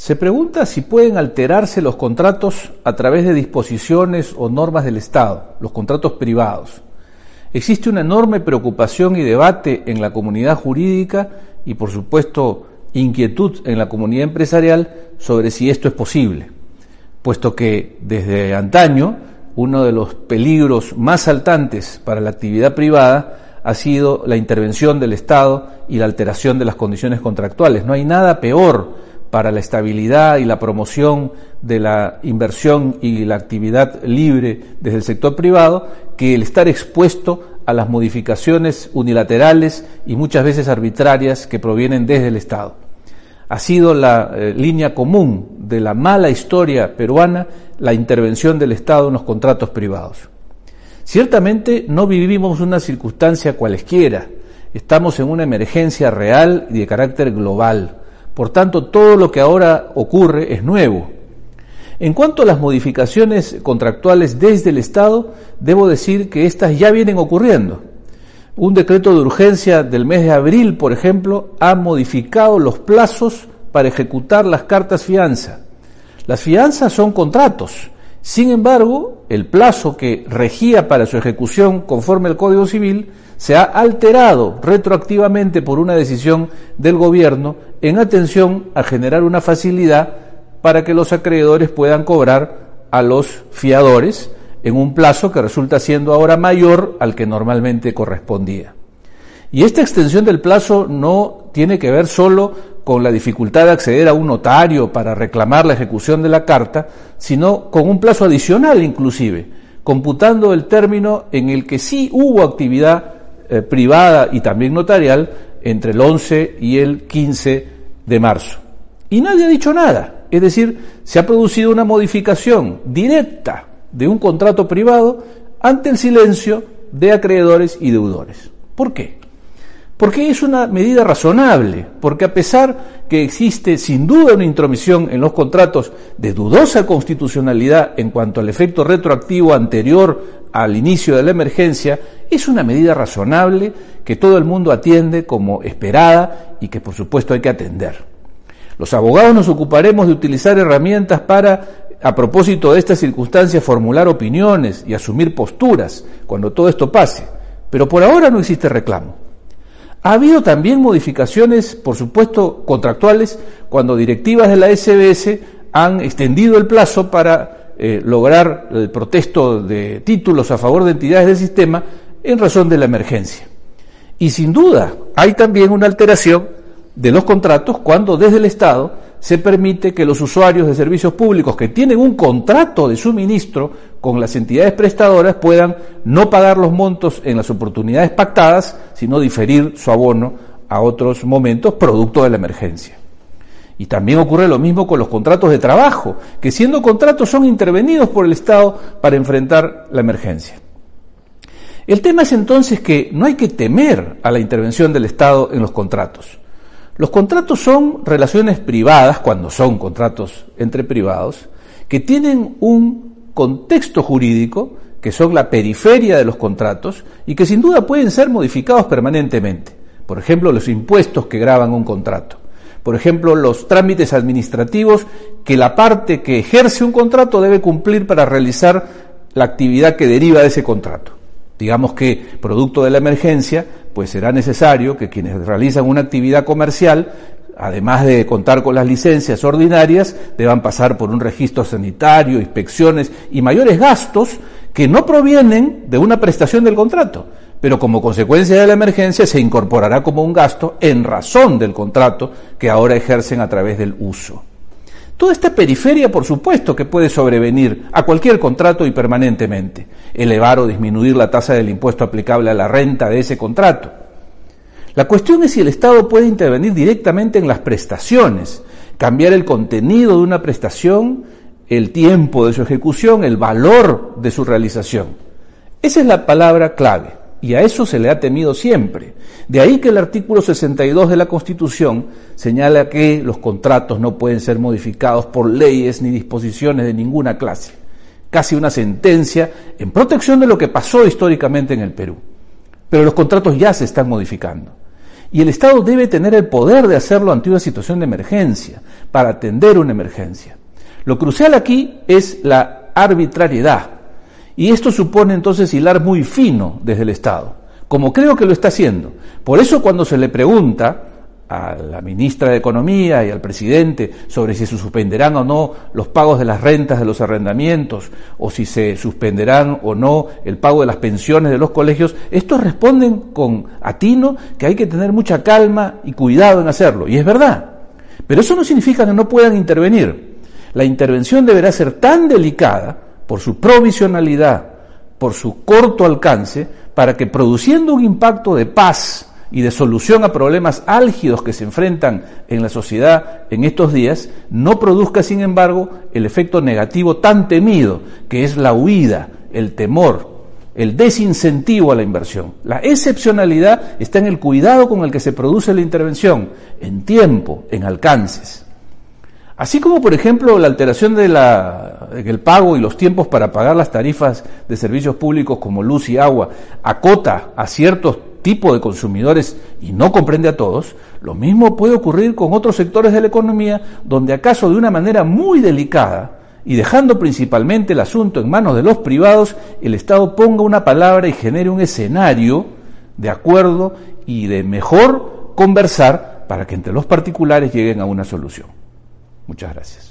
Se pregunta si pueden alterarse los contratos a través de disposiciones o normas del Estado, los contratos privados. Existe una enorme preocupación y debate en la comunidad jurídica y, por supuesto, inquietud en la comunidad empresarial sobre si esto es posible, puesto que desde antaño uno de los peligros más saltantes para la actividad privada ha sido la intervención del Estado y la alteración de las condiciones contractuales. No hay nada peor para la estabilidad y la promoción de la inversión y la actividad libre desde el sector privado que el estar expuesto a las modificaciones unilaterales y muchas veces arbitrarias que provienen desde el Estado. Ha sido la eh, línea común de la mala historia peruana la intervención del Estado en los contratos privados. Ciertamente no vivimos una circunstancia cualesquiera, estamos en una emergencia real y de carácter global por tanto, todo lo que ahora ocurre es nuevo. En cuanto a las modificaciones contractuales desde el Estado, debo decir que estas ya vienen ocurriendo. Un decreto de urgencia del mes de abril, por ejemplo, ha modificado los plazos para ejecutar las cartas fianza. Las fianzas son contratos. Sin embargo, el plazo que regía para su ejecución conforme al Código Civil se ha alterado retroactivamente por una decisión del gobierno en atención a generar una facilidad para que los acreedores puedan cobrar a los fiadores en un plazo que resulta siendo ahora mayor al que normalmente correspondía. Y esta extensión del plazo no tiene que ver solo con la dificultad de acceder a un notario para reclamar la ejecución de la carta, sino con un plazo adicional inclusive, computando el término en el que sí hubo actividad eh, privada y también notarial entre el 11 y el 15 de marzo. Y nadie ha dicho nada. Es decir, se ha producido una modificación directa de un contrato privado ante el silencio de acreedores y deudores. ¿Por qué? Porque es una medida razonable, porque a pesar que existe sin duda una intromisión en los contratos de dudosa constitucionalidad en cuanto al efecto retroactivo anterior al inicio de la emergencia, es una medida razonable que todo el mundo atiende como esperada y que por supuesto hay que atender. Los abogados nos ocuparemos de utilizar herramientas para, a propósito de esta circunstancia, formular opiniones y asumir posturas cuando todo esto pase, pero por ahora no existe reclamo. Ha habido también modificaciones, por supuesto, contractuales, cuando directivas de la SBS han extendido el plazo para eh, lograr el protesto de títulos a favor de entidades del sistema en razón de la emergencia. Y sin duda hay también una alteración de los contratos cuando desde el Estado se permite que los usuarios de servicios públicos que tienen un contrato de suministro con las entidades prestadoras puedan no pagar los montos en las oportunidades pactadas, sino diferir su abono a otros momentos producto de la emergencia. Y también ocurre lo mismo con los contratos de trabajo, que siendo contratos son intervenidos por el Estado para enfrentar la emergencia. El tema es entonces que no hay que temer a la intervención del Estado en los contratos. Los contratos son relaciones privadas, cuando son contratos entre privados, que tienen un contexto jurídico, que son la periferia de los contratos, y que sin duda pueden ser modificados permanentemente. Por ejemplo, los impuestos que graban un contrato. Por ejemplo, los trámites administrativos que la parte que ejerce un contrato debe cumplir para realizar la actividad que deriva de ese contrato. Digamos que, producto de la emergencia, pues será necesario que quienes realizan una actividad comercial, además de contar con las licencias ordinarias, deban pasar por un registro sanitario, inspecciones y mayores gastos que no provienen de una prestación del contrato, pero como consecuencia de la emergencia se incorporará como un gasto en razón del contrato que ahora ejercen a través del uso. Toda esta periferia, por supuesto, que puede sobrevenir a cualquier contrato y permanentemente, elevar o disminuir la tasa del impuesto aplicable a la renta de ese contrato. La cuestión es si el Estado puede intervenir directamente en las prestaciones, cambiar el contenido de una prestación, el tiempo de su ejecución, el valor de su realización. Esa es la palabra clave y a eso se le ha temido siempre. De ahí que el artículo 62 de la Constitución señala que los contratos no pueden ser modificados por leyes ni disposiciones de ninguna clase. Casi una sentencia en protección de lo que pasó históricamente en el Perú. Pero los contratos ya se están modificando. Y el Estado debe tener el poder de hacerlo ante una situación de emergencia, para atender una emergencia. Lo crucial aquí es la arbitrariedad y esto supone entonces hilar muy fino desde el Estado, como creo que lo está haciendo. Por eso cuando se le pregunta a la ministra de Economía y al presidente sobre si se suspenderán o no los pagos de las rentas de los arrendamientos o si se suspenderán o no el pago de las pensiones de los colegios, estos responden con atino que hay que tener mucha calma y cuidado en hacerlo. Y es verdad. Pero eso no significa que no puedan intervenir. La intervención deberá ser tan delicada por su provisionalidad, por su corto alcance, para que produciendo un impacto de paz y de solución a problemas álgidos que se enfrentan en la sociedad en estos días, no produzca, sin embargo, el efecto negativo tan temido, que es la huida, el temor, el desincentivo a la inversión. La excepcionalidad está en el cuidado con el que se produce la intervención, en tiempo, en alcances. Así como, por ejemplo, la alteración del de pago y los tiempos para pagar las tarifas de servicios públicos como luz y agua acota a ciertos tipos de consumidores y no comprende a todos, lo mismo puede ocurrir con otros sectores de la economía donde acaso de una manera muy delicada y dejando principalmente el asunto en manos de los privados, el Estado ponga una palabra y genere un escenario de acuerdo y de mejor conversar para que entre los particulares lleguen a una solución. Muchas gracias.